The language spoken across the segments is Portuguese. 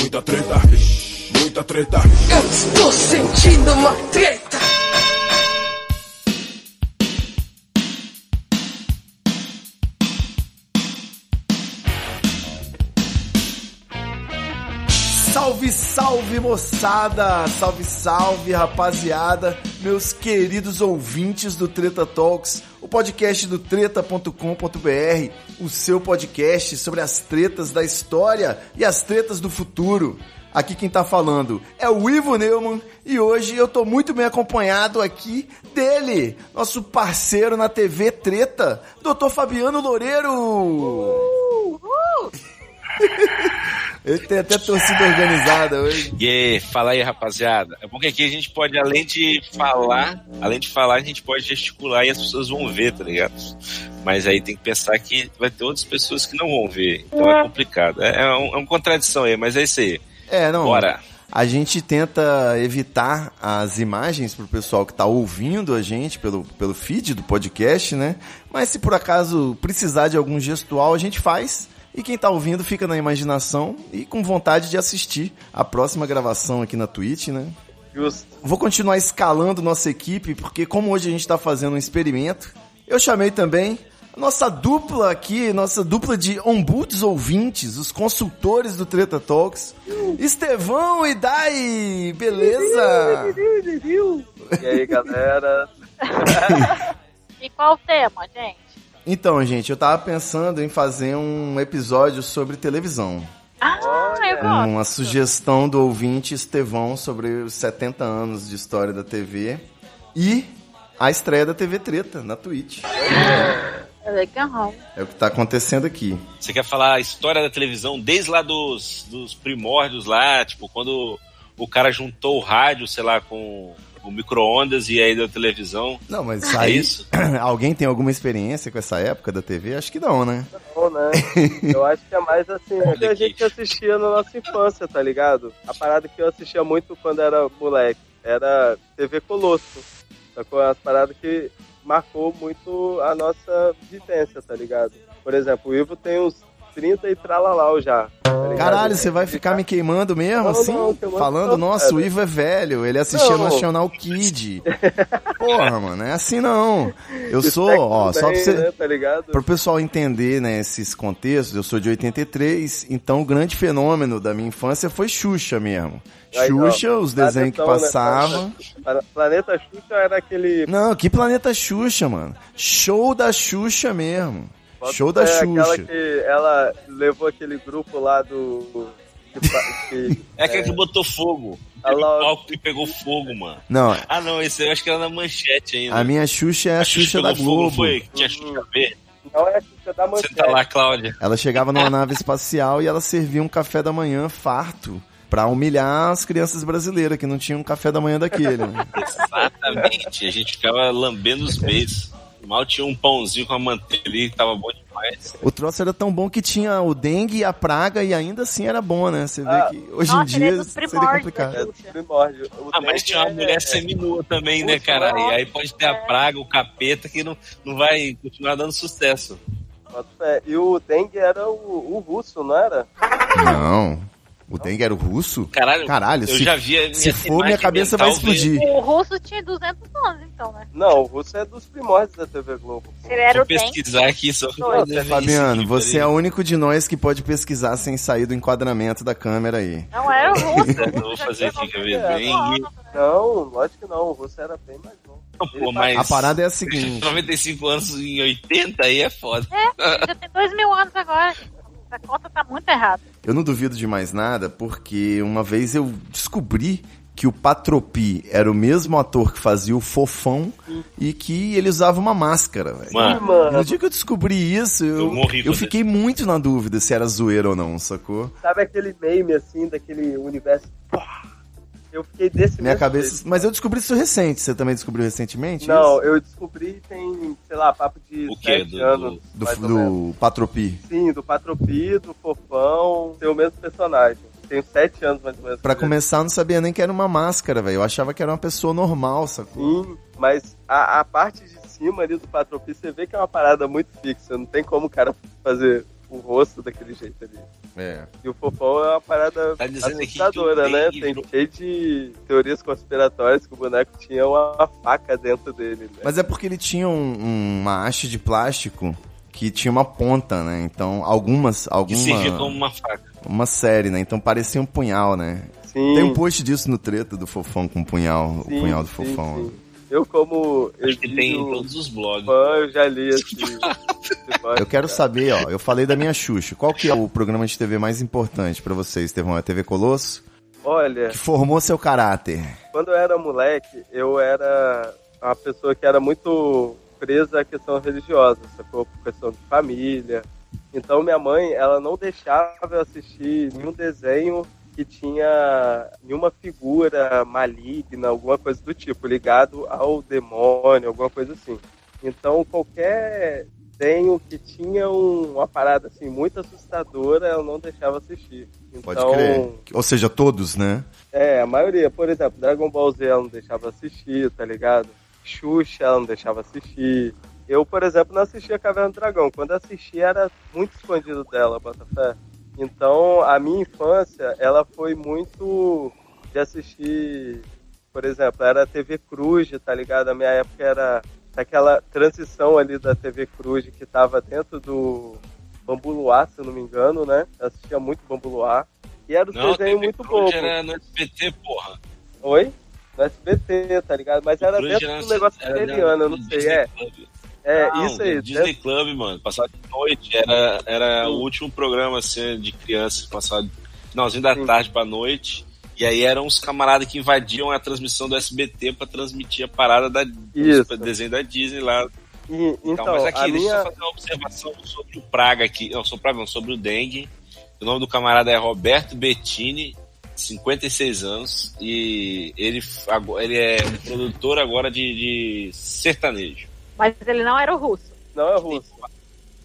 muita treta, muita treta. Eu estou sentindo uma treta. Salve, salve moçada! Salve, salve rapaziada! Meus queridos ouvintes do Treta Talks, o podcast do treta.com.br, o seu podcast sobre as tretas da história e as tretas do futuro. Aqui quem tá falando é o Ivo Neumann e hoje eu tô muito bem acompanhado aqui dele, nosso parceiro na TV Treta, Dr. Fabiano Loureiro. Ele tem até torcida organizada hoje. Yeah, fala aí, rapaziada. É bom que aqui a gente pode, além de falar, além de falar, a gente pode gesticular e as pessoas vão ver, tá ligado? Mas aí tem que pensar que vai ter outras pessoas que não vão ver. Então é complicado. É, é, um, é uma contradição aí, mas é isso aí. É, não. Bora. A gente tenta evitar as imagens pro pessoal que tá ouvindo a gente pelo, pelo feed do podcast, né? Mas se por acaso precisar de algum gestual, a gente faz. E quem tá ouvindo fica na imaginação e com vontade de assistir a próxima gravação aqui na Twitch, né? Justo. Vou continuar escalando nossa equipe, porque como hoje a gente tá fazendo um experimento, eu chamei também a nossa dupla aqui, nossa dupla de ombuds ouvintes, os consultores do Treta Talks. Estevão e Dai, beleza? E aí, galera? e qual o tema, gente? Então, gente, eu tava pensando em fazer um episódio sobre televisão. Ah, eu gosto. Uma sugestão do ouvinte Estevão sobre os 70 anos de história da TV e a estreia da TV Treta na Twitch. É legal. É o que tá acontecendo aqui. Você quer falar a história da televisão desde lá dos, dos primórdios lá, tipo, quando o cara juntou o rádio, sei lá, com o micro-ondas e aí da televisão. Não, mas É aí. isso? Alguém tem alguma experiência com essa época da TV? Acho que não, né? Não, né? Eu acho que é mais assim, o que a gente assistia na nossa infância, tá ligado? A parada que eu assistia muito quando era moleque era TV Colosso. Sacou? As paradas que marcou muito a nossa vivência, tá ligado? Por exemplo, o Ivo tem uns 30 e tralalau já. Caralho, você vai ficar me queimando mesmo, Não, assim? não, Falando, nossa, o Ivo é velho, ele assistia Não. National Kid. Porra, mano, é assim não. Eu sou, Spectrum ó, só pra você. Né, tá ligado? Para o pessoal entender né, esses contextos, eu sou de 83, então o grande fenômeno da minha infância foi Xuxa mesmo. Aí, Xuxa, ó, os desenhos que né, passavam. Pla- Planeta Xuxa era aquele. Não, que planeta Xuxa, mano? Show da Xuxa mesmo. Show da é, Aquela Xuxa. que ela levou aquele grupo lá do. que que- É aquele que botou fogo. A Laura- palco que pegou fogo, mano. Não, Ah, não, esse eu acho que era na manchete ainda. a minha Xuxa é a, Xuxa, da pegou fogo, Globo. foi? Que tinha Xuxa verde. Não é a Xuxa da Manchete. Senta lá, Cláudia. Ela chegava numa nave espacial e ela servia um café da manhã farto pra humilhar as crianças brasileiras que não tinham um café da manhã daquele. Né? Exatamente. A gente ficava lambendo os beijos. Mal tinha um pãozinho com a manteiga ali que tava bom demais. O troço era tão bom que tinha o dengue e a praga e ainda assim era bom, né? Você vê Ah. que hoje Nossa, em é dia dos seria complicado. É do primórdio. O Ah, mas tinha uma é- mulher seminua também, né, cara? E aí pode ter a praga, o capeta, que não, não vai continuar dando sucesso. E o dengue era o, o russo, não era? Não. O dengue era o russo? Caralho, Caralho, eu se, já vi a minha se for, minha cabeça vai explodir. O russo tinha 200 anos, então, né? Não, o russo é dos primórdios da TV Globo. Se ele era Vou o pesquisar aqui só Não, Fabiano, isso aqui, você é o único de nós que pode pesquisar sem sair do enquadramento da câmera aí. Não era o russo. Eu vou fazer aqui, quer ver? É, Dengue. Não, lógico que não. O russo era bem mais novo. Pô, mas A parada é a seguinte. 95 anos em 80 aí é foda. É, já tem dois mil anos agora. Essa conta tá muito errada. Eu não duvido de mais nada, porque uma vez eu descobri que o Patropi era o mesmo ator que fazia o Fofão e que ele usava uma máscara, velho. Mano, Mano, No dia que eu descobri isso, eu, Eu morri eu quando fiquei muito na dúvida se era zoeira ou não, sacou? sabe aquele meme assim, daquele universo? Eu fiquei desse Minha cabeça. jeito. Mas eu descobri isso recente. Você também descobriu recentemente? Não, isso? eu descobri tem, sei lá, papo de O quê? sete Do- anos. Do, menos. do Patropi. Sim, do Patropi, do Fofão, tem o mesmo personagem. Tenho sete anos mais ou menos. Pra começar, eu não sabia nem que era uma máscara, velho. Eu achava que era uma pessoa normal, sacou? Sim, mas a, a parte de cima ali do Patropi, você vê que é uma parada muito fixa. Não tem como o cara fazer o rosto daquele jeito ali. É. E o fofão é uma parada Tá que assustadora, né? Tem cheio de teorias conspiratórias que o boneco tinha uma faca dentro dele, né? Mas é porque ele tinha um- um- uma haste de plástico que tinha uma ponta, né? Então, algumas. Que alguma, servia como uma faca. Uma série, né? Então parecia um punhal, né? Sim, Tem um post disso no treta do fofão com o punhal, sim, o punhal do sim, fofão. sim. Eu, como Acho que tem em todos os blogs. fã, eu já li post, Eu quero saber, ó, eu falei da minha Xuxa. Qual que é o programa de TV mais importante pra vocês, Estevão? É a TV Colosso? Olha, Que formou seu caráter. quando eu era moleque, eu era uma pessoa que era muito presa à questão religiosa, sacou? Por questão de família. Então minha mãe, ela não deixava eu assistir nenhum desenho que tinha nenhuma figura maligna, alguma coisa do tipo, ligado ao demônio, alguma coisa assim. Então qualquer desenho que tinha um- uma parada assim muito assustadora, eu não deixava assistir. Então, Pode crer. Ou seja, todos, né? é, a maioria, por exemplo, Dragon Ball Z ela não deixava assistir, tá ligado? Xuxa ela não deixava assistir. Eu, por exemplo, não assistia Caverna do Dragão. Quando assistia era muito escondido dela, Botafé. Então, a minha infância, ela foi muito de assistir, por exemplo, era TV Cruz, tá ligado? A minha época era aquela transição ali da TV Cruz que tava dentro do Bambu Luar, se eu não me engano, né? Eu assistia muito Bambu Luar. E era um Não, desenho TV muito Cruz bobo. era no SBT, porra. Oi? No SBT, tá ligado? Mas era Cruz dentro era- do negócio era italiano, eu não sei. É, Club. É Não, isso aí. Disney dentro- Club, mano. Passava de noite. Era, era o último programa, assim, de criança. Passava finalzinho da Sim. tarde pra noite. E aí eram uns camaradas que invadiam a transmissão do SBT pra transmitir a parada da Isso. do desenho da Disney lá. E- Então, então, mas aqui, a deixa eu minha. só fazer uma observação sobre o Praga aqui. Não, sobre o Praga, não, sobre o dengue. O nome do camarada é Roberto Bettini, 56 anos, e ele, ele é um produtor agora de, de sertanejo. Mas ele não era o russo. Não é russo.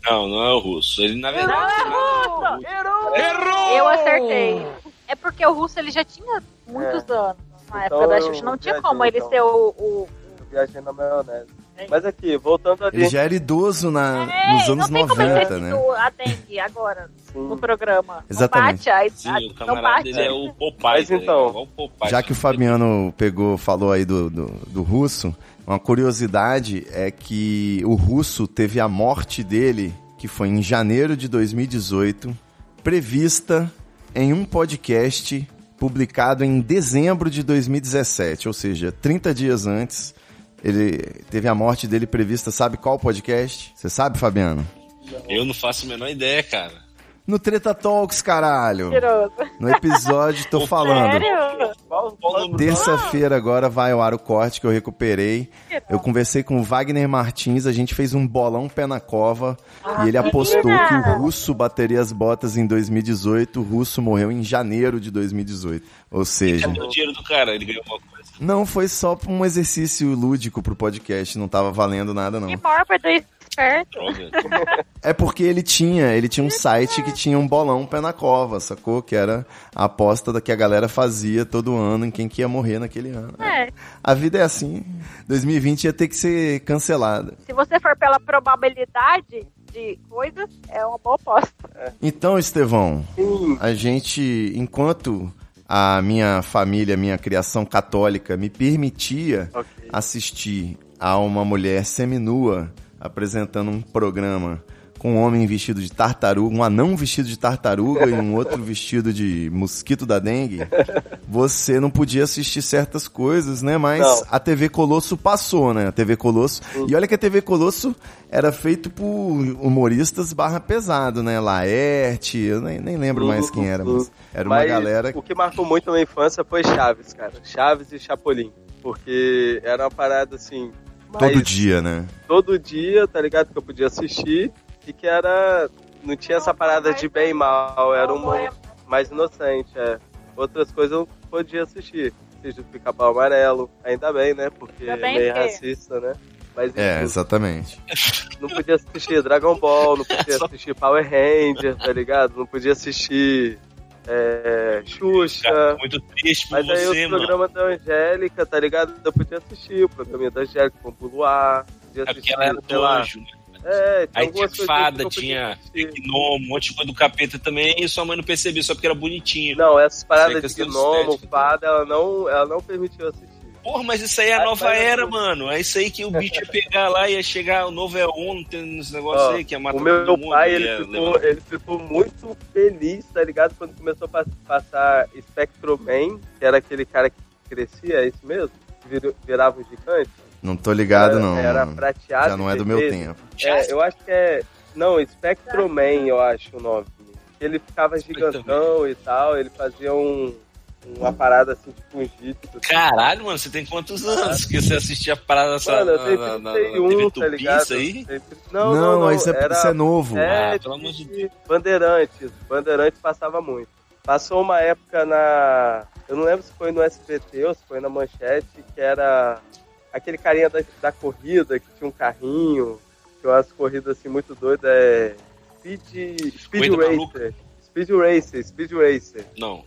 Não, não é o russo. Ele, na verdade, Não é o russo. Errou! Eu acertei. É porque o russo ele já tinha muitos anos. Na Então época da Xuxa não tinha como ele então. ser o. o- viajei na maionese. É. Mas aqui, voltando ali. Ele já era idoso na, É, nos anos não tem como ele 90, ter né? a dengue agora Sim. no programa. Exatamente. Não bate, a, Sim, a, o camarada bate. dele é o Popeye. Mas tá então, o. Já que o Fabiano pegou, falou aí do, do, do russo, uma curiosidade é que o russo teve a morte dele, que foi em janeiro de 2018, prevista em um podcast publicado em dezembro de 2017, ou seja, 30 dias antes. Ele teve a morte dele prevista, sabe qual podcast? Você sabe, Fabiano? Eu não faço a menor ideia, cara. No Treta Talks, caralho. Mentiroso. No episódio, tô falando. Sério? Terça-feira agora vai ao ar o corte que eu recuperei. Eu conversei com o Wagner Martins, a gente fez um bolão pé na cova e ele apostou que o Russo bateria as botas em 2018. O Russo morreu em janeiro de 2018. Ou seja, Cadê o dinheiro do cara? Ele ganhou uma coisa. não foi só um exercício lúdico pro podcast, não tava valendo nada não. Que mórbido e esperto. Droga. É porque ele tinha, ele tinha um site que tinha um bolão pé na cova, sacou? Que era a aposta da que a galera fazia todo ano em quem que ia morrer naquele ano. É, A vida é assim. 2020 ia ter que ser cancelada. se você for pela probabilidade de coisas, é uma boa aposta. Então, Estevão, Sim. a gente, enquanto a minha família, minha criação católica me permitia Ok. assistir a uma mulher seminua apresentando um programa com um homem vestido de tartaruga, um anão vestido de tartaruga e um outro vestido de mosquito da dengue, você não podia assistir certas coisas, né? Mas Não. a TV Colosso passou, né? A TV Colosso. E olha que a TV Colosso era feito por humoristas barra pesado, né? Laerte, eu nem, nem lembro mais quem era, mas era uma Mas galera O que marcou muito a minha infância foi Chaves, cara. Chaves e Chapolin. Porque era uma parada assim. Todo dia, né? todo dia, tá ligado? Que eu podia assistir e que era. Não tinha essa parada de bem e mal, era uma mais inocente, é. Outras coisas eu podia assistir. Seja do pica-pau amarelo, ainda bem, né? Porque é meio que- racista, né? Mas É, enfim, exatamente. não podia assistir Dragon Ball, não podia assistir Power Ranger, tá ligado? Não podia assistir é, Xuxa. Cara, muito triste por Mas aí você, o mano. programa da Angélica, tá ligado? Eu podia assistir o programa da Angélica, com Luar, podia É porque ela era do anjo, né? É, tinha Aí tinha fada, tinha gnomo, um monte de coisa do capeta também, e sua mãe não percebia, só porque era bonitinho. Não, essas aí paradas é de gnomo, estética. fada, ela não, ela não permitiu assistir. Porra, mas isso aí é a nova era, mano. É isso aí que o bicho ia pegar lá, ia chegar o novo EON, tem esse negócio Ó, aí, que ia matar o meu todo mundo. pai, ele ficou, levar- ele ficou muito feliz, tá ligado? Quando começou a pas- passar Spectrum Man, que era aquele cara que crescia, é isso mesmo? Virou- virava um gigante. Não tô ligado, não. Era prateado. Já não e é do meu tempo. É, eu acho que é. Não, Spectrum Man, eu acho o nome. Ele ficava gigantão e tal, ele fazia um, uma parada assim, tipo um jitsu. Caralho, mano, você tem quantos anos que você assistia a parada Mano, eu tenho na, na, na, na 31, TV tá ligado? aí? Não, Não, não, não. isso, é, era, isso é novo. É, Ah, pelo amor de de Bandeirantes. Bandeirantes passava muito. Passou uma época na. Eu não lembro se foi no SBT ou se foi na Manchete, que era aquele carinha da, da corrida, que tinha um carrinho, que umas corridas assim muito doidas. É. Speed, Speed. Racer. Speed Racer, Speed Racer. Não.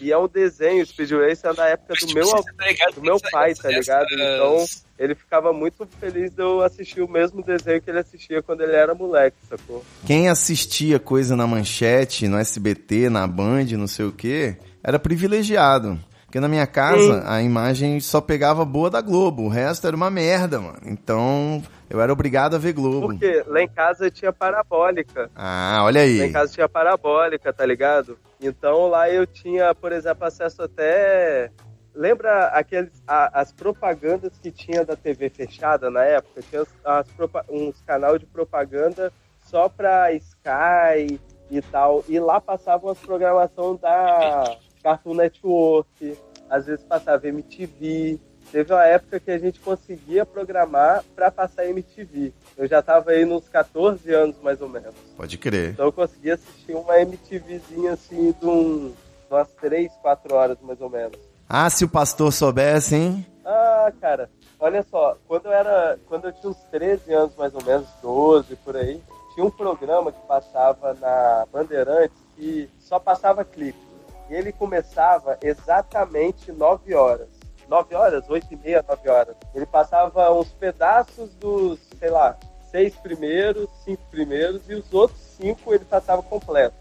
E é um desenho, Speed Racer é da época do meu tá do meu pai, tá ligado? Então, Essas- ele ficava muito feliz de eu assistir o mesmo desenho que ele assistia quando ele era moleque, sacou? Quem assistia coisa na manchete, no SBT, na Band, não sei o quê, era privilegiado. Porque na minha casa, a imagem só pegava boa da Globo. O resto era uma merda, mano. Então, eu era obrigado a ver Globo. Porque lá em casa tinha parabólica. Ah, olha Lá aí. em casa tinha parabólica, tá ligado? Então lá eu tinha, por exemplo, acesso até. Lembra aqueles, a- as propagandas que tinha da TV fechada na época? Tinha as- as uns canal de propaganda só pra Sky e tal. E lá passavam as programação da Cartoon Network, às vezes passava MTV. Teve uma época que a gente conseguia programar pra passar MTV. Eu já tava aí nos 14 anos mais ou menos. Pode crer. Então eu consegui assistir uma MTVzinha assim de um, umas 3, 4 horas mais ou menos. Ah, se o pastor soubesse, hein? Ah, cara, olha só, quando eu era. Quando eu tinha uns 13 anos mais ou menos, 12 por aí, tinha um programa que passava na Bandeirantes que só passava clipe. E ele começava exatamente 9 horas. 9 horas? 8 e meia, 9 horas. Ele passava uns pedaços dos, sei lá, seis primeiros, cinco primeiros, e os outros cinco ele passava completo.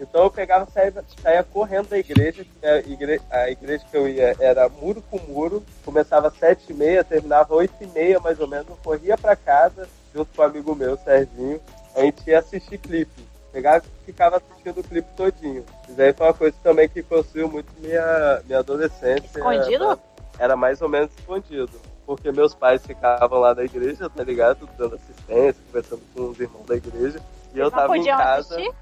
Então eu pegava, saía, saía correndo da igreja, a igreja, a igreja que eu ia era muro com muro, começava às sete e meia, terminava oito e meia mais ou menos, eu corria pra casa, junto com um amigo meu, Serginho, a gente ia assistir clipe. Pegava e ficava assistindo o clipe todinho. Isso aí foi uma coisa também que construiu muito minha, minha adolescência. Escondido? Era mais ou menos escondido. Porque meus pais ficavam lá na igreja, tá ligado? Dando assistência, conversando com os irmãos da igreja. E eu Não tava em casa assistir?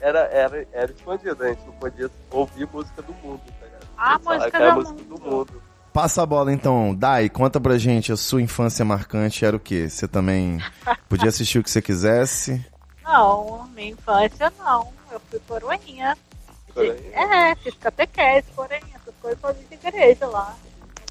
era, era, era escondido, a gente não podia ouvir música do mundo, tá ligado? Ah, música que era do música mundo. do mundo. Passa a bola então, Dai, conta pra gente, a sua infância marcante era o quê? Você também podia assistir o que você quisesse? Não, minha infância não. Eu fui coroinha. Coroinha? É, fiz catequese, coroinha, essas coisas só de igreja lá.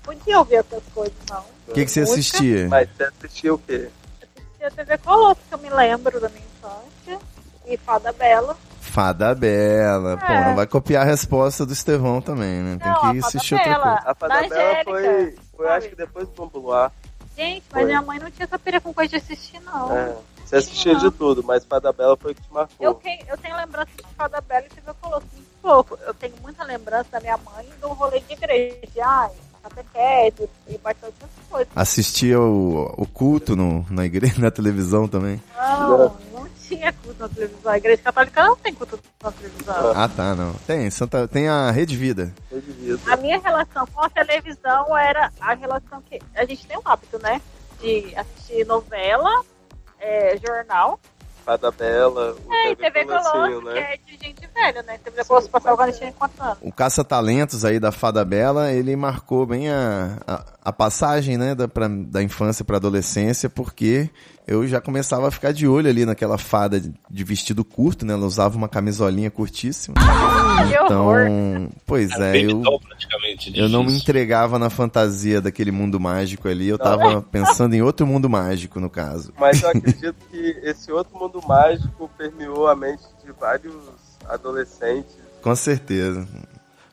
Não podia ouvir essas coisas, não. O que, que você Música? assistia? Mas você assistia o quê? Assistia TV Colosso, que eu me lembro da minha infância. E Fada Bela. Fada Bela. Pô, É. não vai copiar a resposta do Estevão também, né? Tem Não, a que assistir outra Bela. coisa. A Fada Da Bela foi, foi acho que depois do Luar. Gente, mas Foi. minha mãe não tinha essa pira com coisa de assistir, não. É, você assistia de tudo, mas Fada Bela foi o que te marcou. Eu tenho, eu tenho lembrança de Fada Bela e TV Colosso muito pouco. Eu tenho muita lembrança da minha mãe do rolê de igreja. Ai, catequese e bastante coisas. Assistia o, o culto no, na igreja, na televisão também. Não, não tinha culto na televisão. A igreja católica não tem culto na televisão. Ah, tá, não. Tem, Santa, tem a Rede Vida. Eu devia. A minha relação com a televisão era a relação que. A gente tem o hábito, né? De assistir novela, é, jornal. Fada Bela, o É, e TV Colossinho, Colosso, que é de gente velha, né? TV Colosso a gente tinha quantos anos. O Caça-Talentos aí da Fada Bela, ele marcou bem a, a, a passagem, né, da, pra, da infância pra adolescência, porque eu já começava a ficar de olho ali naquela fada de, de vestido curto, né? Ela usava uma camisolinha curtíssima. Horror. Então, pois é, eu, eu não me entregava na fantasia daquele mundo mágico ali, eu tava pensando em outro mundo mágico, no caso. Mas eu acredito que esse outro mundo mágico permeou a mente de vários adolescentes. Com certeza.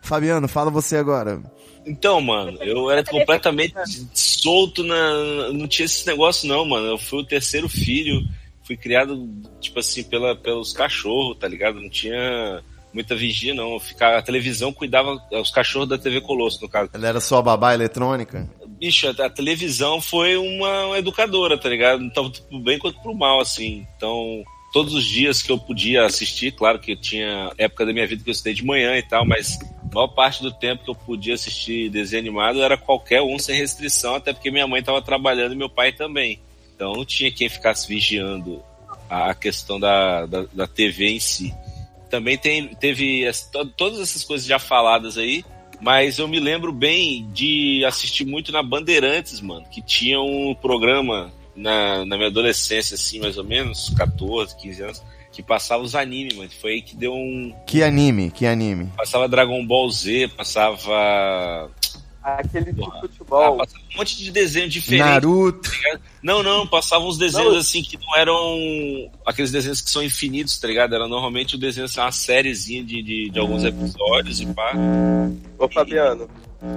Fabiano, fala você agora. Então, mano, eu era completamente solto na. Não tinha esse negócio, não, mano. Eu fui o terceiro filho. fui criado, tipo assim, pela, pelos cachorros, tá ligado? Não tinha muita vigia, não. Ficar, a televisão cuidava, os cachorros da TV Colosso, no caso. Ela era sua babá eletrônica? Bicho, a, a televisão foi uma, uma educadora, tá ligado? Então, pro bem quanto pro mal, assim. Então, todos os dias que eu podia assistir, claro que eu tinha época da minha vida que eu estudei de manhã e tal, mas a maior parte do tempo que eu podia assistir desenho animado era qualquer um sem restrição, até porque minha mãe estava trabalhando e meu pai também. Então não tinha quem ficasse vigiando a questão da, da, da TV em si. Também tem, teve as, to, todas essas coisas já faladas aí, mas eu me lembro bem de assistir muito na Bandeirantes, mano, que tinha um programa na, na minha adolescência, assim, mais ou menos, 14, 15 anos, que passava os animes, mano. Foi aí que deu um. Que anime? Que anime? Passava Dragon Ball Z, passava. Aquele de futebol. Ah, passava um monte de desenho diferente. Naruto. Tá não, não, passavam uns desenhos não. assim que não eram aqueles desenhos que são infinitos, tá ligado? Era normalmente o desenho assim, uma sériezinha de, de, de alguns episódios e pá. Ô, Fabiano.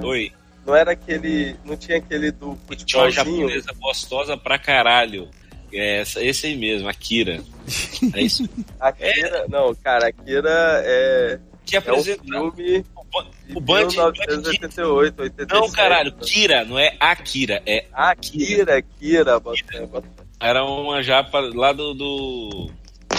Oi. Não era aquele. Não tinha aquele do futebolzinho? Tinha uma japonesa gostosa pra caralho. É essa, esse aí mesmo, Akira. É isso? Akira, é. não, cara, Akira é. Que apresenta. É um filme. O Band. 1988, 87. Não, caralho, Kira, não é Akira, é Akira. Kira, Kira. Era uma japa lá do. do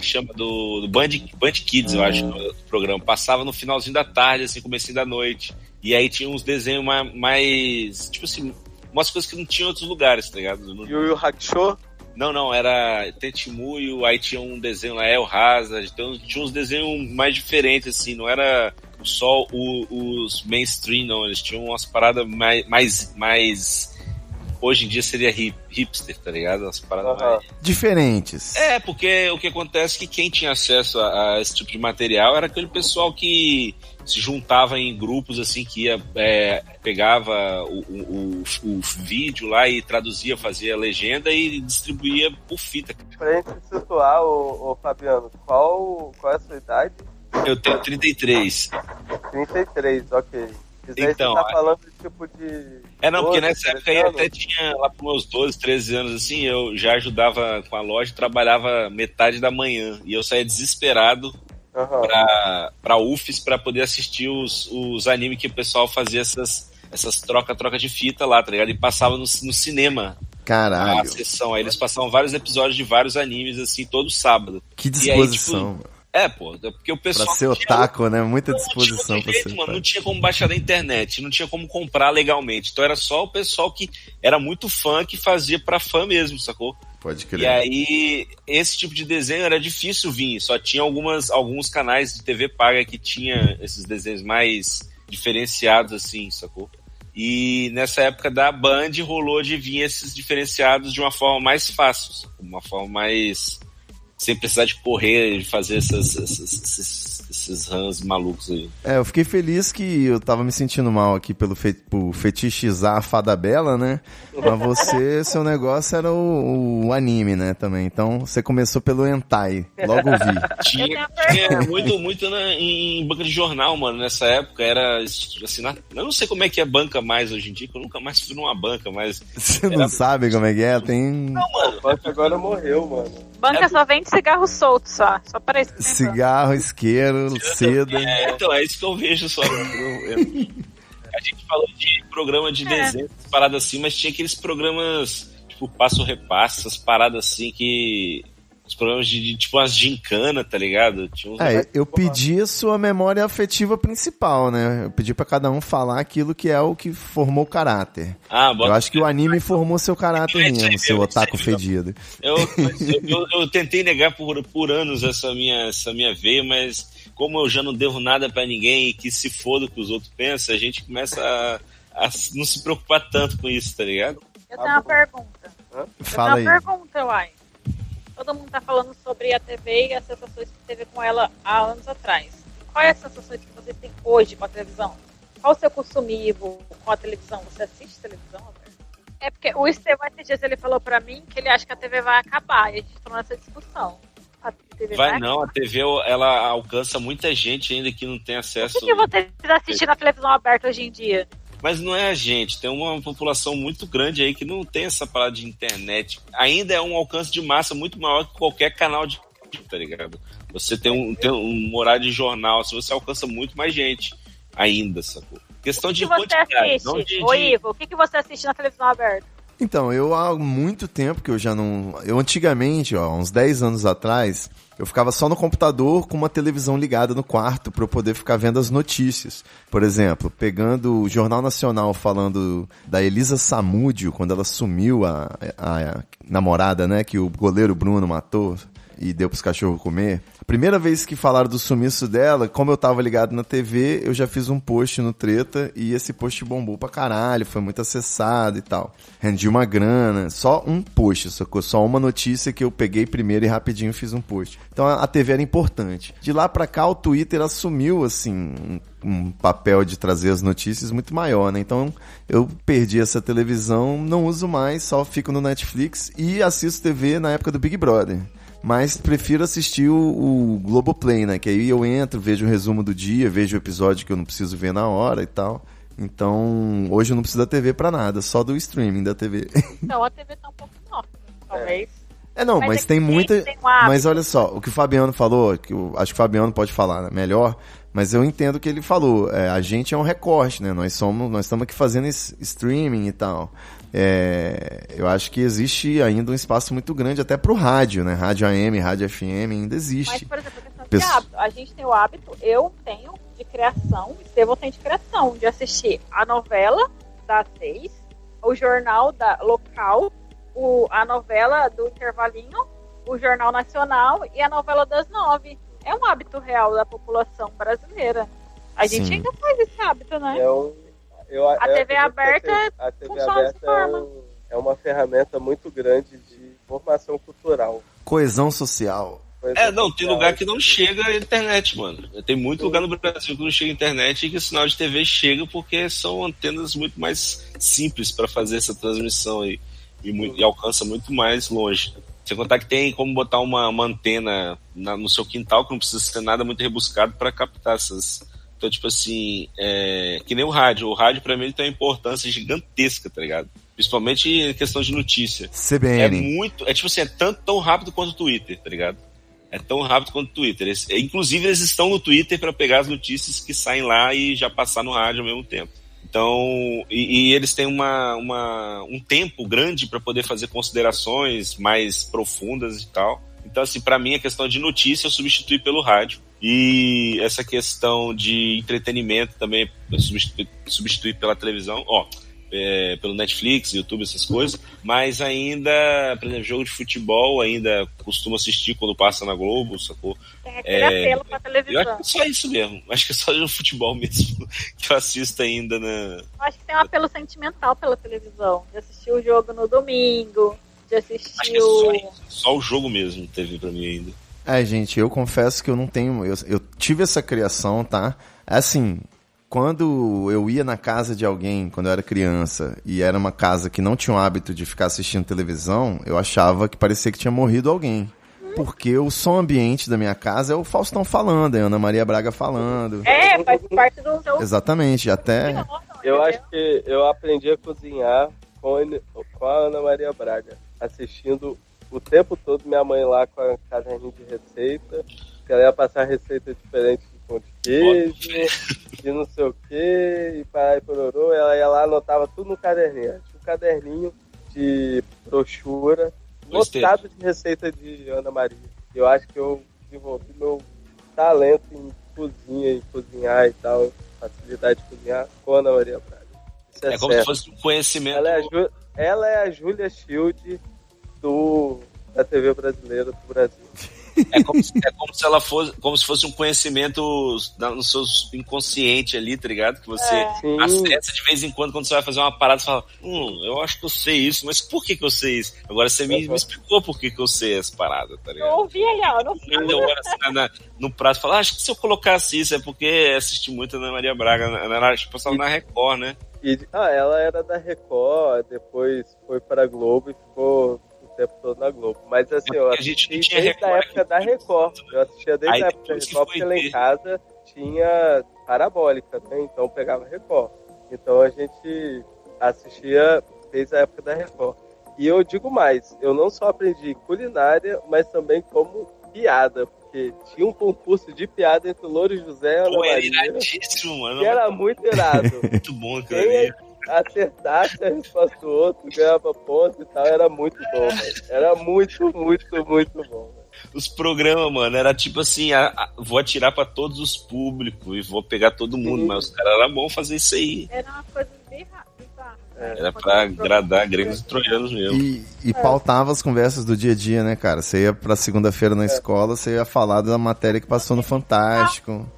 chama do, do Band, Band Kids, eu acho, no programa. Passava no finalzinho da tarde, assim, comecinho da noite. E aí tinha uns desenhos mais, mais. Tipo assim, umas coisas que não tinha em outros lugares, tá ligado? No... Yu Yu Hakusho? Não, não, era Tetimuyo, aí tinha um desenho lá, El Hazard, então tinha uns desenhos mais diferentes, assim, não era só o, os mainstream, não, eles tinham umas paradas mais, mais, mais hoje em dia seria hip, hipster, tá ligado? Umas paradas uhum. mais... Diferentes. É, porque o que acontece é que quem tinha acesso a, a, esse tipo de material era aquele pessoal que se juntava em grupos assim que ia é, pegava o, o, o, vídeo lá e traduzia, fazia a legenda e distribuía por fita. Pra gente se situar, ô, ô Fabiano, qual, qual é a sua idade? Eu tenho 33. 33, ok. Então, você tá falando de tipo de. É, não, porque nessa época aí até tinha lá para meus 12, 13 anos assim, eu já ajudava com a loja, trabalhava metade da manhã e eu saía desesperado uhum. pra, pra UFES para poder assistir os, os animes que o pessoal fazia essas, essas troca-troca de fita lá, tá ligado? E passava no, no cinema. Caralho. A sessão. Aí eles passavam vários episódios de vários animes, assim, todo sábado. Que disposição, aí, tipo, é, pô, porque o pessoal. Pra ser otaku, né? Muita disposição não pra ser. Mano, não tinha como baixar da internet, não tinha como comprar legalmente. Então era só o pessoal que era muito fã que fazia pra fã mesmo, sacou? Pode crer. E aí, esse tipo de desenho era difícil vir, só tinha algumas, alguns canais de TV paga que tinha esses desenhos mais diferenciados, assim, sacou? E nessa época da Band rolou de vir esses diferenciados de uma forma mais fácil, uma forma mais sem precisar de correr e fazer essas, essas, esses, esses runs malucos aí. É, eu fiquei feliz que eu tava me sentindo mal aqui pelo fe, por fetichizar a fada bela, né? Mas você, seu negócio era o, o, anime, né, também. Então você começou pelo hentai, logo vi. Tinha, tinha muito, muito na, em banca de jornal, mano, nessa época. Era assim, na, eu não sei como é que é banca mais hoje em dia, que eu nunca mais fui numa banca, mas. Você era... não sabe como é que é? Tem. Não, mano. Agora morreu, mano. Banca é, só vende cigarro solto, só. Só para isso. Cigarro, isqueiro, seda. É, então, é isso que eu vejo só. a gente falou de programa de é. desenho, paradas assim, mas tinha aqueles programas, tipo, passo repasso, essas paradas assim que os programas de, de, tipo umas gincana, tá ligado? Tinha uns é, eu pedi a sua memória afetiva principal, né? Eu pedi para cada um falar aquilo que é o que formou o caráter. Ah, bota... Eu acho que o anime formou seu caráter mesmo, seu otaku fedido. Eu, eu, eu, eu, tentei negar por, por anos essa minha, essa minha veia, mas como eu já não devo nada para ninguém e que se foda o que os outros pensam, a gente começa a, a não se preocupar tanto com isso, tá ligado? Eu tenho uma pergunta. Hã? Fala eu tenho uma pergunta, Uai todo mundo está falando sobre a TV e as sensações que teve com ela há anos atrás. Quais as sensações que vocês têm hoje com a televisão? Qual o seu consumivo com a televisão? Você assiste televisão? É porque o Estevão esses dias ele falou para mim que ele acha que a TV vai acabar e a gente está nessa discussão. A TV vai, vai não, a TV ela alcança muita gente ainda que não tem acesso. O que, que você assistir na televisão aberta hoje em dia? Mas não é a gente, tem uma população muito grande aí que não tem essa parada de internet. Ainda é um alcance de massa muito maior que qualquer canal de tá ligado? Você tem um, tem um horário de jornal, se você alcança muito mais gente ainda, sacou? Questão O que de você quantidade, não assiste? de, Ô, de- Ivo, o que, que você assiste na televisão aberta? Então, eu há muito tempo que eu já não. Eu antigamente, ó, uns 10 anos atrás, eu ficava só no computador com uma televisão ligada no quarto para eu poder ficar vendo as notícias. Por exemplo, pegando o Jornal Nacional falando da Elisa Samúdio, quando ela sumiu, a, a namorada, né, que o goleiro Bruno matou e deu pros cachorros comer. A primeira vez que falaram do sumiço dela, como eu tava ligado na TV, eu já fiz um post no Treta e esse post bombou pra caralho, foi muito acessado e tal. Rendi uma grana, só um post, sacou? Só uma notícia que eu peguei primeiro e rapidinho fiz um post. Então a a TV era importante. De lá pra cá, o Twitter assumiu, assim, um, papel de trazer as notícias muito maior, né? Então eu perdi essa televisão, não uso mais, só fico no Netflix e assisto TV na época do Big Brother. Mas prefiro assistir o, o Globoplay, né? Que aí eu entro, vejo o resumo do dia, vejo o episódio que eu não preciso ver na hora e tal. Então, hoje eu não preciso da TV pra nada, só do streaming da TV. Então, a TV tá um pouco nova, talvez. É, não, Mas mas, é tem muita. tem um mas olha só, o que o Fabiano falou, que eu acho que o Fabiano pode falar né, melhor, mas eu entendo o que ele falou. É, a gente é um recorte, né? Nós somos, nós estamos aqui fazendo streaming e tal. É, eu acho que existe ainda um espaço muito grande até pro rádio, né? Rádio AM, rádio FM ainda Mas, existe. por exemplo, a questão Pessoa- hábito. A gente tem o hábito, eu tenho de criação, o Estevão tem de criação, de assistir a novela das seis, o jornal da local, o, a novela do intervalinho, o jornal nacional e a novela das nove. É um hábito real da população brasileira. A gente Sim. ainda faz esse hábito, né? É um, eu, A eu TV acredito que aberta a TV funciona aberta. É, um- é uma ferramenta muito grande de formação cultural. Coesão social. É, não, tem lugar que não chega a internet, mano. Tem muito lugar no Brasil que não chega a internet e que o sinal de TV chega porque são antenas muito mais simples para fazer essa transmissão aí. E, muito- e alcança muito mais longe. Sem contar que tem como botar uma, uma antena na- no seu quintal que não precisa ser nada muito rebuscado para captar essas. Então, tipo assim, é, que nem o rádio. O rádio, pra mim, ele tem uma importância gigantesca, tá ligado? Principalmente em questão de notícia. É CBN. muito. É tipo assim, é tanto, tão rápido quanto o Twitter, tá ligado? É tão rápido quanto o Twitter. Eles- inclusive, eles estão no Twitter para pegar as notícias que saem lá e já passar no rádio ao mesmo tempo. Então, e, e eles têm uma, uma, um tempo grande para poder fazer considerações mais profundas e tal. Então, assim, para mim, a questão de notícia eu substituí pelo rádio. E essa questão de entretenimento também eu substituí, substituí pela televisão. Ó, é, pelo Netflix, YouTube, essas coisas, mas ainda, por exemplo, jogo de futebol, ainda costumo assistir quando passa na Globo, sacou? É, apelo pra Eu acho que é só isso mesmo, acho que é só o futebol mesmo que eu assisto ainda na. Eu acho que tem um apelo sentimental pela televisão. De assistir o jogo no domingo, de Acho assistir que é só o. só o jogo mesmo teve pra mim ainda. É, gente, eu confesso que eu não tenho. Eu, eu tive essa criação, tá? Assim, quando eu ia na casa de alguém, quando eu era criança, e era uma casa que não tinha o hábito de ficar assistindo televisão, eu achava que parecia que tinha morrido alguém. Porque o som ambiente da minha casa é o Faustão falando, é a Ana Maria Braga falando. É, faz parte do seu. Exatamente, até. Eu acho que eu aprendi a cozinhar com, com a Ana Maria Braga, assistindo o tempo todo minha mãe lá com a caderninho de receita, que ela ia passar receita diferente de pão de queijo, de não sei o que, e para e pororô, ela ia lá anotava tudo no caderninho. Tinha um caderninho de brochura, lotado de receita de Ana Maria. Eu acho que eu desenvolvi meu talento em cozinha, em cozinhar e tal, facilidade de cozinhar com a Ana Maria Braga. Isso é, É como se certo. fosse um conhecimento. Ela é, a Ju- ela é a Julia Shield do, da TV brasileira do Brasil. É como, se, é como se ela fosse, como se fosse um conhecimento na- no seu inconsciente ali, tá ligado? Que você É. Acessa de vez em quando quando você vai fazer uma parada, você fala, hum, eu acho que eu sei isso, mas por que, que eu sei isso? Agora você me, me explicou por que, que eu sei essa parada, tá Eu ligado? ouvi ali, ó. Não sei. Hora assim, na- na- no prazo, fala, ah, acho que se eu colocasse isso é porque assisti muito a Ana Maria Braga, na, na, acho que passava na Record, né? E, ah, ela era da Record, depois foi para a Globo e ficou tempo todo na Globo. Mas assim, eu Porque a gente assisti desde a época da Record. Eu assistia desde Aí a época da Record, porque lá em casa tinha parabólica, né? Então pegava Record. Então a gente assistia desde a época da Record. E eu digo mais, eu não só aprendi culinária, mas também como piada, porque tinha um concurso de piada entre o Louro José e Ana Pô, era Maria, iradíssimo, mano. que era muito irado. Muito bom, cara. Quem acertasse a resposta do outro, ganhava ponto e tal, era muito bom, velho. Era muito, muito, muito bom. velho. Os programas, mano, era tipo assim, a- a- vou atirar pra todos os públicos e vou pegar todo mundo, Sim. mas os caras eram bons fazer isso aí. Era uma coisa bizarra. bizarra, né? Era pra agradar gregos e troianos mesmo. E, e pautava as conversas do dia a dia, né, cara? Você ia pra segunda-feira na escola, você ia falar da matéria que passou no Fantástico,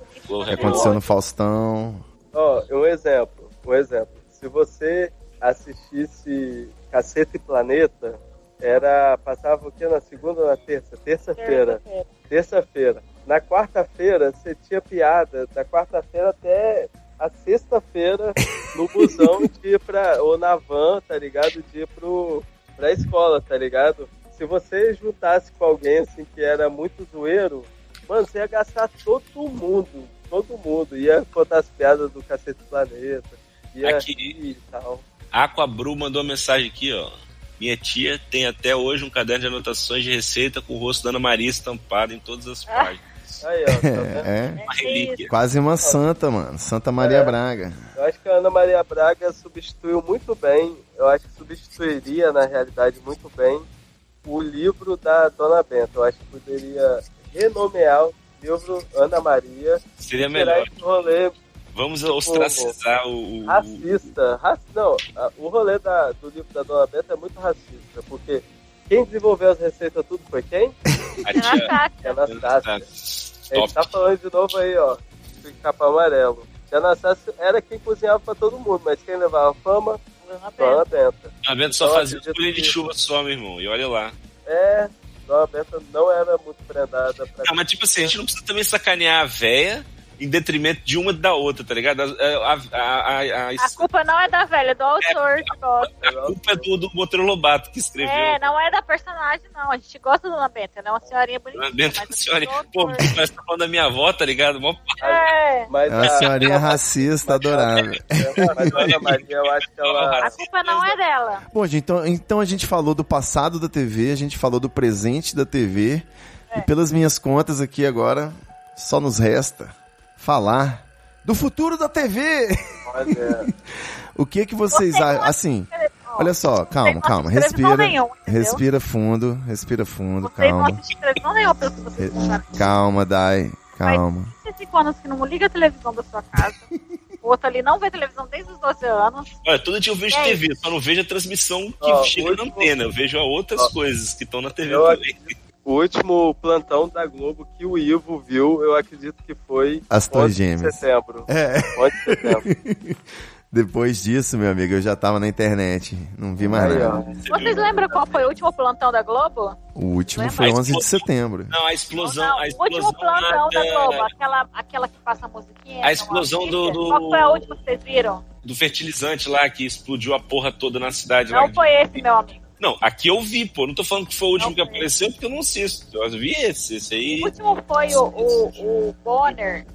que aconteceu no Faustão. Ó, um exemplo, um exemplo. Se você assistisse Caceta e Planeta, era passava o que na segunda ou na terça? Terça-feira. Terça-feira. Na quarta-feira, você tinha piada da quarta-feira até a sexta-feira no busão de ir pra. ou na van, tá ligado? De ir pro, pra escola, tá ligado? Se você juntasse com alguém assim que era muito zoeiro, mano, você ia gastar todo mundo. Todo mundo. Ia contar as piadas do Cacete Planeta. Ia Aqui. rir e tal. Aquabru mandou uma mensagem aqui, ó. Minha tia tem até hoje um caderno de anotações de receita com o rosto da Ana Maria estampado em todas as páginas. Aí, ó, tá vendo? É, Uma relíquia. quase uma santa, mano. Santa Maria É. Braga. Eu acho que a Ana Maria Braga substituiu muito bem, eu acho que substituiria, na realidade, muito bem o livro da Dona Benta. Eu acho que poderia renomear o livro Ana Maria Seria tirar melhor. esse rolê Vamos ostracizar o. o- racista. Raci- Não, o rolê da- do livro da Dona Benta é muito racista, porque quem desenvolveu as receitas tudo foi quem? a tia. É a Anastácia. A gente tá falando de novo aí, ó. de Capa amarelo. A Anastácia era quem cozinhava pra todo mundo, mas quem levava fama? Dona Dona Benta. Benta. A Bento só Eu fazia colher de chuva só, meu irmão. E olha lá. É, Dona Benta não era muito prendada pra Ah, mas tipo assim, a gente não precisa também sacanear a véia em detrimento de uma e da outra, tá ligado? A, a, a, a, a- A culpa não é da velha, é do autor que gosta. a culpa é do, do Monteiro Lobato que escreveu. É, não é da personagem, não. A gente gosta da Dona Benta. Ela é uma senhorinha bonitinha. A Bento, mas senhora, do pô, que tá falando da minha avó, tá ligado? Mó É. Mas É uma a, senhorinha racista adorável. mas eu acho que ela. A culpa não é dela. Bom, gente, então, então a gente falou do passado da TV, a gente falou do presente da TV. E pelas minhas contas aqui agora, só nos resta falar do futuro da TV. Olha, O que que vocês Você acham? Assim, olha só, calma, calma, respira. Respira fundo, respira fundo, calma. assistem televisão nenhuma pelo que vocês contaram. Calma, Dai, calma. 35 anos que não liga a televisão da sua casa. O outro ali não vê televisão desde os 12 anos. Olha, todo dia eu vejo É TV, só não vejo a transmissão que Ó, chega na antena. Eu vejo outras Ó, coisas que estão na TV eu também. O último plantão da Globo que o Ivo viu, eu acredito que foi As Torres 11 de Gêmeas. setembro. É, 11 de setembro. depois disso, meu amigo, eu já tava na internet, não vi mais nada. Vocês lembram qual foi o último plantão da Globo? O último Lembra? foi A 11 de explosão. setembro. Não, a explosão. não, a o explosão último plantão da da- Globo, aquela, aquela que passa a musiquinha. A explosão é do- do- Qual foi a última que vocês viram? do fertilizante lá que explodiu a porra toda na cidade. Não lá. foi esse, meu amigo. Não, aqui eu vi, pô. Não tô falando que foi o último Não que apareceu, porque eu não assisto. Eu vi esse, esse aí. O último foi o, o, o Bonner,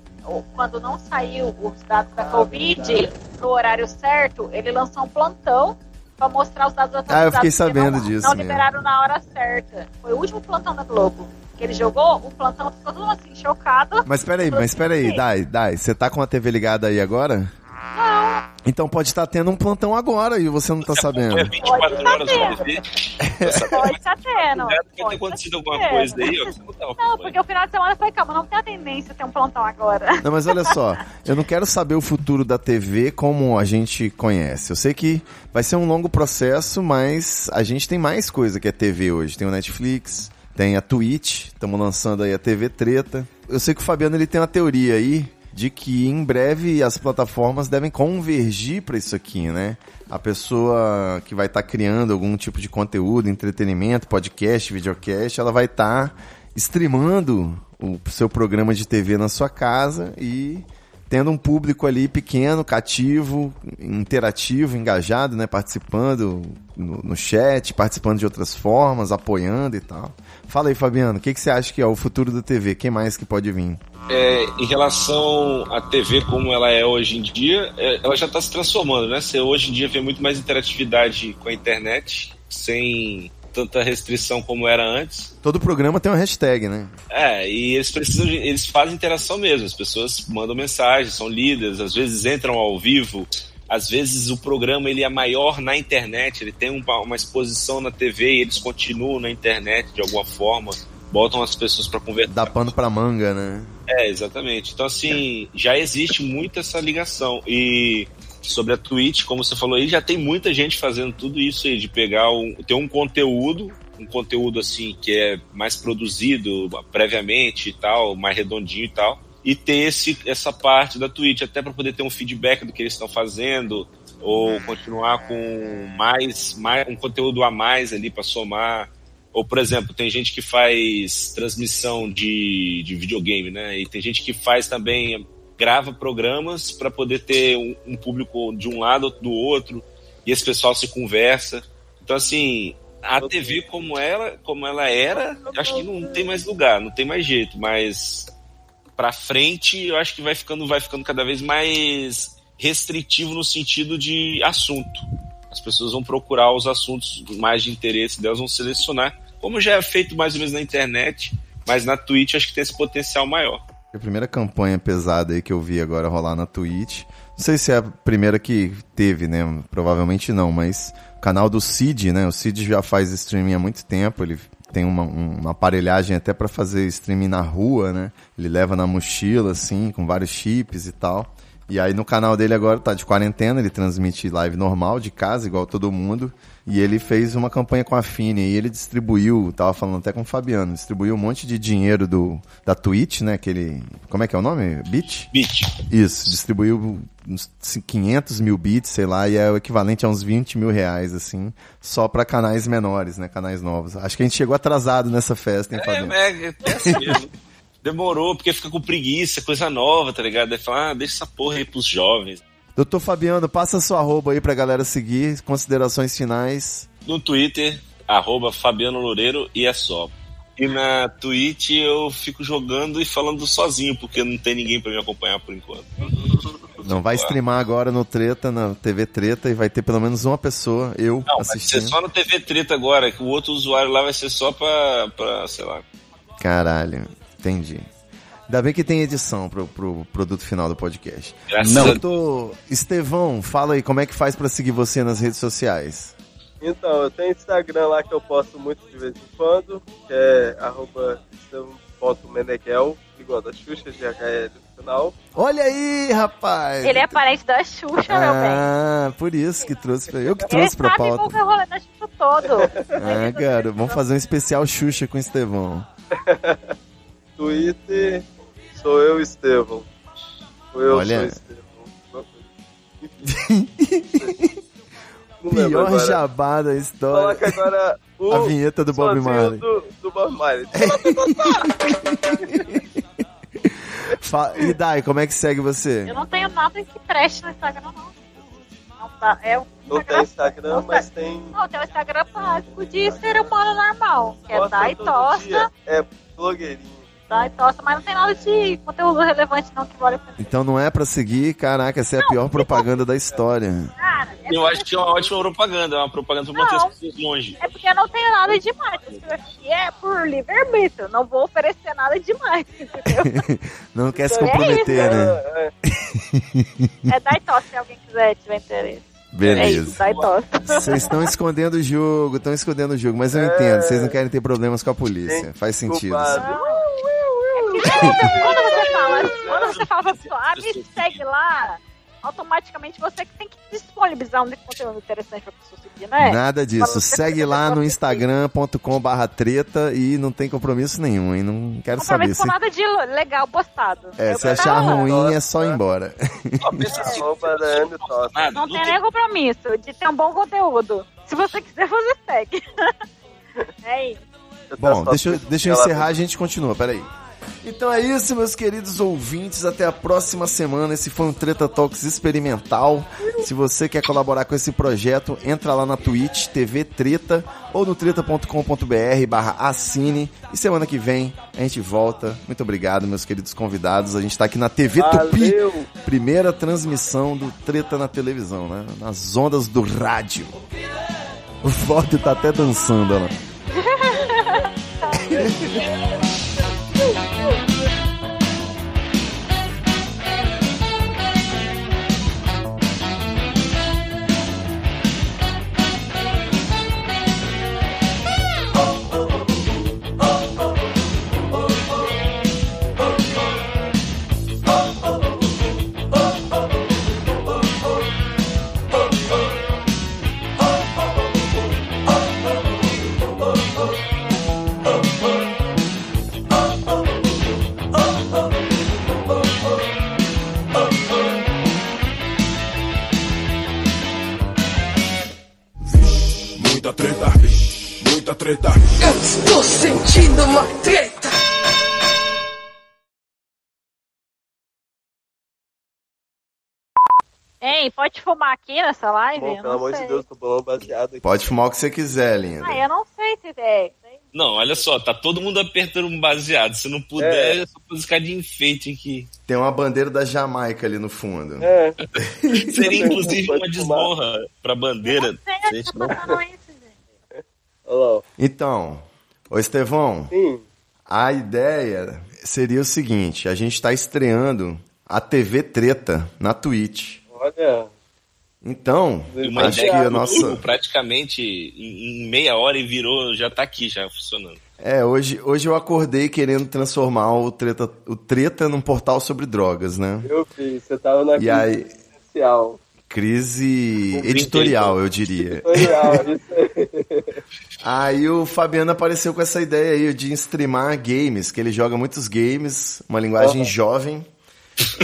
quando não saiu os dados da Covid no horário certo, ele lançou um plantão para mostrar os dados atualizados. Ah, eu fiquei sabendo não, disso Não mesmo. liberaram na hora certa. Foi o último plantão da Globo. Que ele jogou, o plantão ficou todo mundo assim, chocado. Mas peraí, mas peraí, Dai, Dai, você tá com a TV ligada aí agora? Não, Então pode estar tendo um plantão agora e você não tá sabendo. É 24 Pode horas TV. pode estar tendo. Deve ter Pode acontecido tá alguma tendo. coisa aí, ó, não acompanhando. porque o final de semana foi, calma, não tem a tendência a ter um plantão agora. Não, mas olha só, eu não quero saber o futuro da TV como a gente conhece. Eu sei que vai ser um longo processo, mas a gente tem mais coisa que a TV hoje. Tem o Netflix, tem a Twitch, estamos lançando aí a TV Treta. Eu sei que o Fabiano ele tem uma teoria aí de que em breve as plataformas devem convergir para isso aqui, né? A pessoa que vai estar criando algum tipo de conteúdo, entretenimento, podcast, videocast, ela vai estar streamando o seu programa de TV na sua casa e tendo um público ali pequeno, cativo, interativo, engajado, né? Participando no, no chat, participando de outras formas, apoiando e tal. Fala aí, Fabiano, o que, que você acha que é o futuro da TV? Quem mais que pode vir? É, em relação à TV como ela é hoje em dia, é, ela já está se transformando, né? Você hoje em dia vê muito mais interatividade com a internet, sem tanta restrição como era antes. Todo programa tem uma hashtag, né? É, e eles precisam de, eles fazem interação mesmo, as pessoas mandam mensagens, são líderes, às vezes entram ao vivo, às vezes o programa ele é maior na internet, ele tem uma, uma exposição na TV e eles continuam na internet de alguma forma, botam as pessoas para conversar. Dá pano para manga, né? É, exatamente. Então assim, já existe muito essa ligação e sobre a Twitch, como você falou aí, já tem muita gente fazendo tudo isso aí, de pegar um, ter um conteúdo, um conteúdo assim que é mais produzido previamente e tal, mais redondinho e tal, e ter esse, essa parte da Twitch, até para poder ter um feedback do que eles estão fazendo, ou continuar com mais, mais um conteúdo a mais ali para somar. Ou, por exemplo, tem gente que faz transmissão de, de videogame, né? E tem gente que faz também, grava programas para poder ter um, um, público de um lado ou do outro, e esse pessoal se conversa. Então, assim, a TV como ela, como ela era, acho que não tem mais lugar, não tem mais jeito, mas para frente, eu acho que vai ficando, vai ficando cada vez mais restritivo no sentido de assunto. As pessoas vão procurar os assuntos mais de interesse delas, vão selecionar, como já é feito mais ou menos na internet, mas na Twitch acho que tem esse potencial maior. A primeira campanha pesada aí que eu vi agora rolar na Twitch, não sei se é a primeira que teve, né? Provavelmente não, mas o canal do Cid, né? O Cid já faz streaming há muito tempo, ele tem uma, uma aparelhagem até para fazer streaming na rua, né? Ele leva na mochila, assim, com vários chips e tal. E aí no canal dele agora tá de quarentena, ele transmite live normal, de casa, igual todo mundo. E ele fez uma campanha com a Fini e ele distribuiu, tava falando até com o Fabiano, distribuiu um monte de dinheiro do, da Twitch, né? Aquele. Como é que é o nome? Bit? Bit. Isso, distribuiu uns 500 mil bits, sei lá, e é o equivalente a uns 20 mil reais, assim, só para canais menores, né? Canais novos. Acho que a gente chegou atrasado nessa festa, hein, Fabiano? É, é, é assim mesmo. Demorou, porque fica com preguiça, coisa nova, tá ligado? Aí fala, ah, deixa essa porra aí pros jovens. Doutor Fabiano, passa sua arroba aí pra galera seguir, considerações finais. No Twitter, arroba Fabiano Loureiro e é só. E na Twitch eu fico jogando e falando sozinho, porque não tem ninguém para me acompanhar por enquanto. Não vai streamar agora no Treta, na TV Treta, e vai ter pelo menos uma pessoa, eu, não, assistindo. Vai ser só no TV Treta agora, que o outro usuário lá vai ser só pra, pra sei lá. Caralho, entendi. Ainda bem que tem edição pro, pro produto final do podcast. Graças Não. a Doutor Estevão, fala aí, como é que faz para seguir você nas redes sociais? Então, eu tenho Instagram lá que eu posto muito de vez em quando, que é arroba estevão.meneghel, igual da Xuxa, de HL no final. Olha aí, rapaz! Ele é parente da Xuxa, meu bem. Ah, por isso que trouxe pra... Eu que Ele trouxe pra sabe pauta. que é o rolê da Xuxa todo. Ah, cara, vamos fazer um especial Xuxa com o Estevão. Twitter, sou eu, Estevão. Sou eu, Olha. sou Estevão. Não Pior agora. jabá da história. Coloca agora o A vinheta do Bob Marley. Do, do Bob Marley. E Dai, como é que segue você? Eu não tenho nada que preste no Instagram, não. Não, tá, é um Não tem Instagram, não mas tem. tem. Não, tem o Instagram básico de ser humano normal. Que é Dai Tosta. É blogueirinho. Dai Tosta, mas não tem nada de conteúdo relevante não que vale a pena. Então não é pra seguir, caraca, essa é a pior propaganda da história. Cara, é Eu acho que é uma ótima propaganda, é uma propaganda pra manter Não. as pessoas longe. É porque eu não tenho nada demais. Aqui é por livre-arbítrio. Não vou oferecer nada demais, entendeu? Não quer se É comprometer, né? É, é. É Dai Tosta, se alguém quiser, tiver interesse. É Beleza. Tosta. Vocês estão escondendo o jogo, estão escondendo o jogo, mas eu entendo, vocês não querem ter problemas com a polícia. Faz sentido. Culpado. Quando você fala, quando você fala pra pessoa, ah, me segue lá, automaticamente você que tem que disponibilizar um conteúdo interessante pra pessoa seguir, né? Nada disso. Segue lá no instagram.com barra treta e não tem compromisso nenhum, hein? Não quero saber. Compromisso Se, com nada de legal postado. é, Eu se achar ruim é só ir embora. Assim, Não não tem nem compromisso de ter um bom conteúdo. Se você quiser, você segue. é isso. Bom, deixa, deixa eu encerrar, a gente continua, peraí. Então é isso, meus queridos ouvintes. Até a próxima semana. Esse foi um Treta Talks experimental. Se você quer colaborar com esse projeto, entra lá na Twitch, TV Treta, ou no treta.com.br barra assine. E semana que vem a gente volta. Muito obrigado, meus queridos convidados. A gente tá aqui na TV Tupi. Valeu! Primeira transmissão do Treta na televisão, né? Nas ondas do rádio. O Ford tá até dançando, olha Hein, pode fumar aqui nessa live? Bom, Eu pelo não amor sei. de Deus, tô bolando baseado aqui. Pode fumar o que você quiser, linda. Ah, eu não sei se é. Não, olha só, tá todo mundo apertando um baseado. Se não puder, É. é só pra ficar de enfeite aqui. Tem uma bandeira da Jamaica ali no fundo. É. Seria inclusive uma fumar. desonra pra bandeira. Não sei se a onde gente não- passando isso, gente. Olha lá, ó. Então, ô Estevão, Sim. a ideia seria o seguinte: a gente tá estreando a TV Treta na Twitch. Olha. Então, Uma acho que a nossa. Google praticamente em, meia hora e virou, já tá aqui, já funcionando. É, hoje, hoje eu acordei querendo transformar o treta, o treta num portal sobre drogas, né? Eu vi, você tava na E aí, social. crise editorial, eu diria. Editorial, isso aí. Aí o Fabiano apareceu com essa ideia aí de streamar games, que ele joga muitos games, uma linguagem Aham. jovem.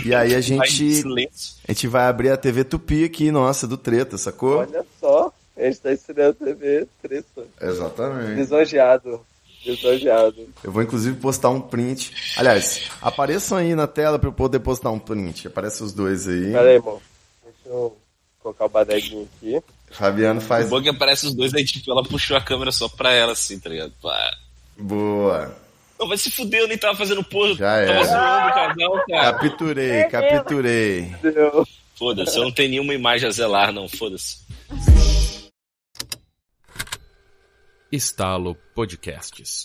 E aí a gente, a gente vai abrir a TV Tupi aqui, nossa, do Treta, sacou? Olha só, a gente tá estreando TV, treta. Exatamente. Lisonjeado. Lisonjeado. Eu vou inclusive postar um print. Aliás, apareçam aí na tela pra eu poder postar um print. Aparece os dois aí. Pera aí, irmão. Deixa eu colocar o badeguinho aqui. Fabiano O faz. bom é que aparece os dois aí, tipo, ela puxou a câmera só pra ela, assim, tá ligado? Pá. Boa. Não, vai se fuder, eu nem tava fazendo pose. Já tava era. zoando o casal, cara. Capturei, capturei. Deu. Foda-se, eu não tenho nenhuma imagem a zelar, não, foda-se. Estalo Podcasts.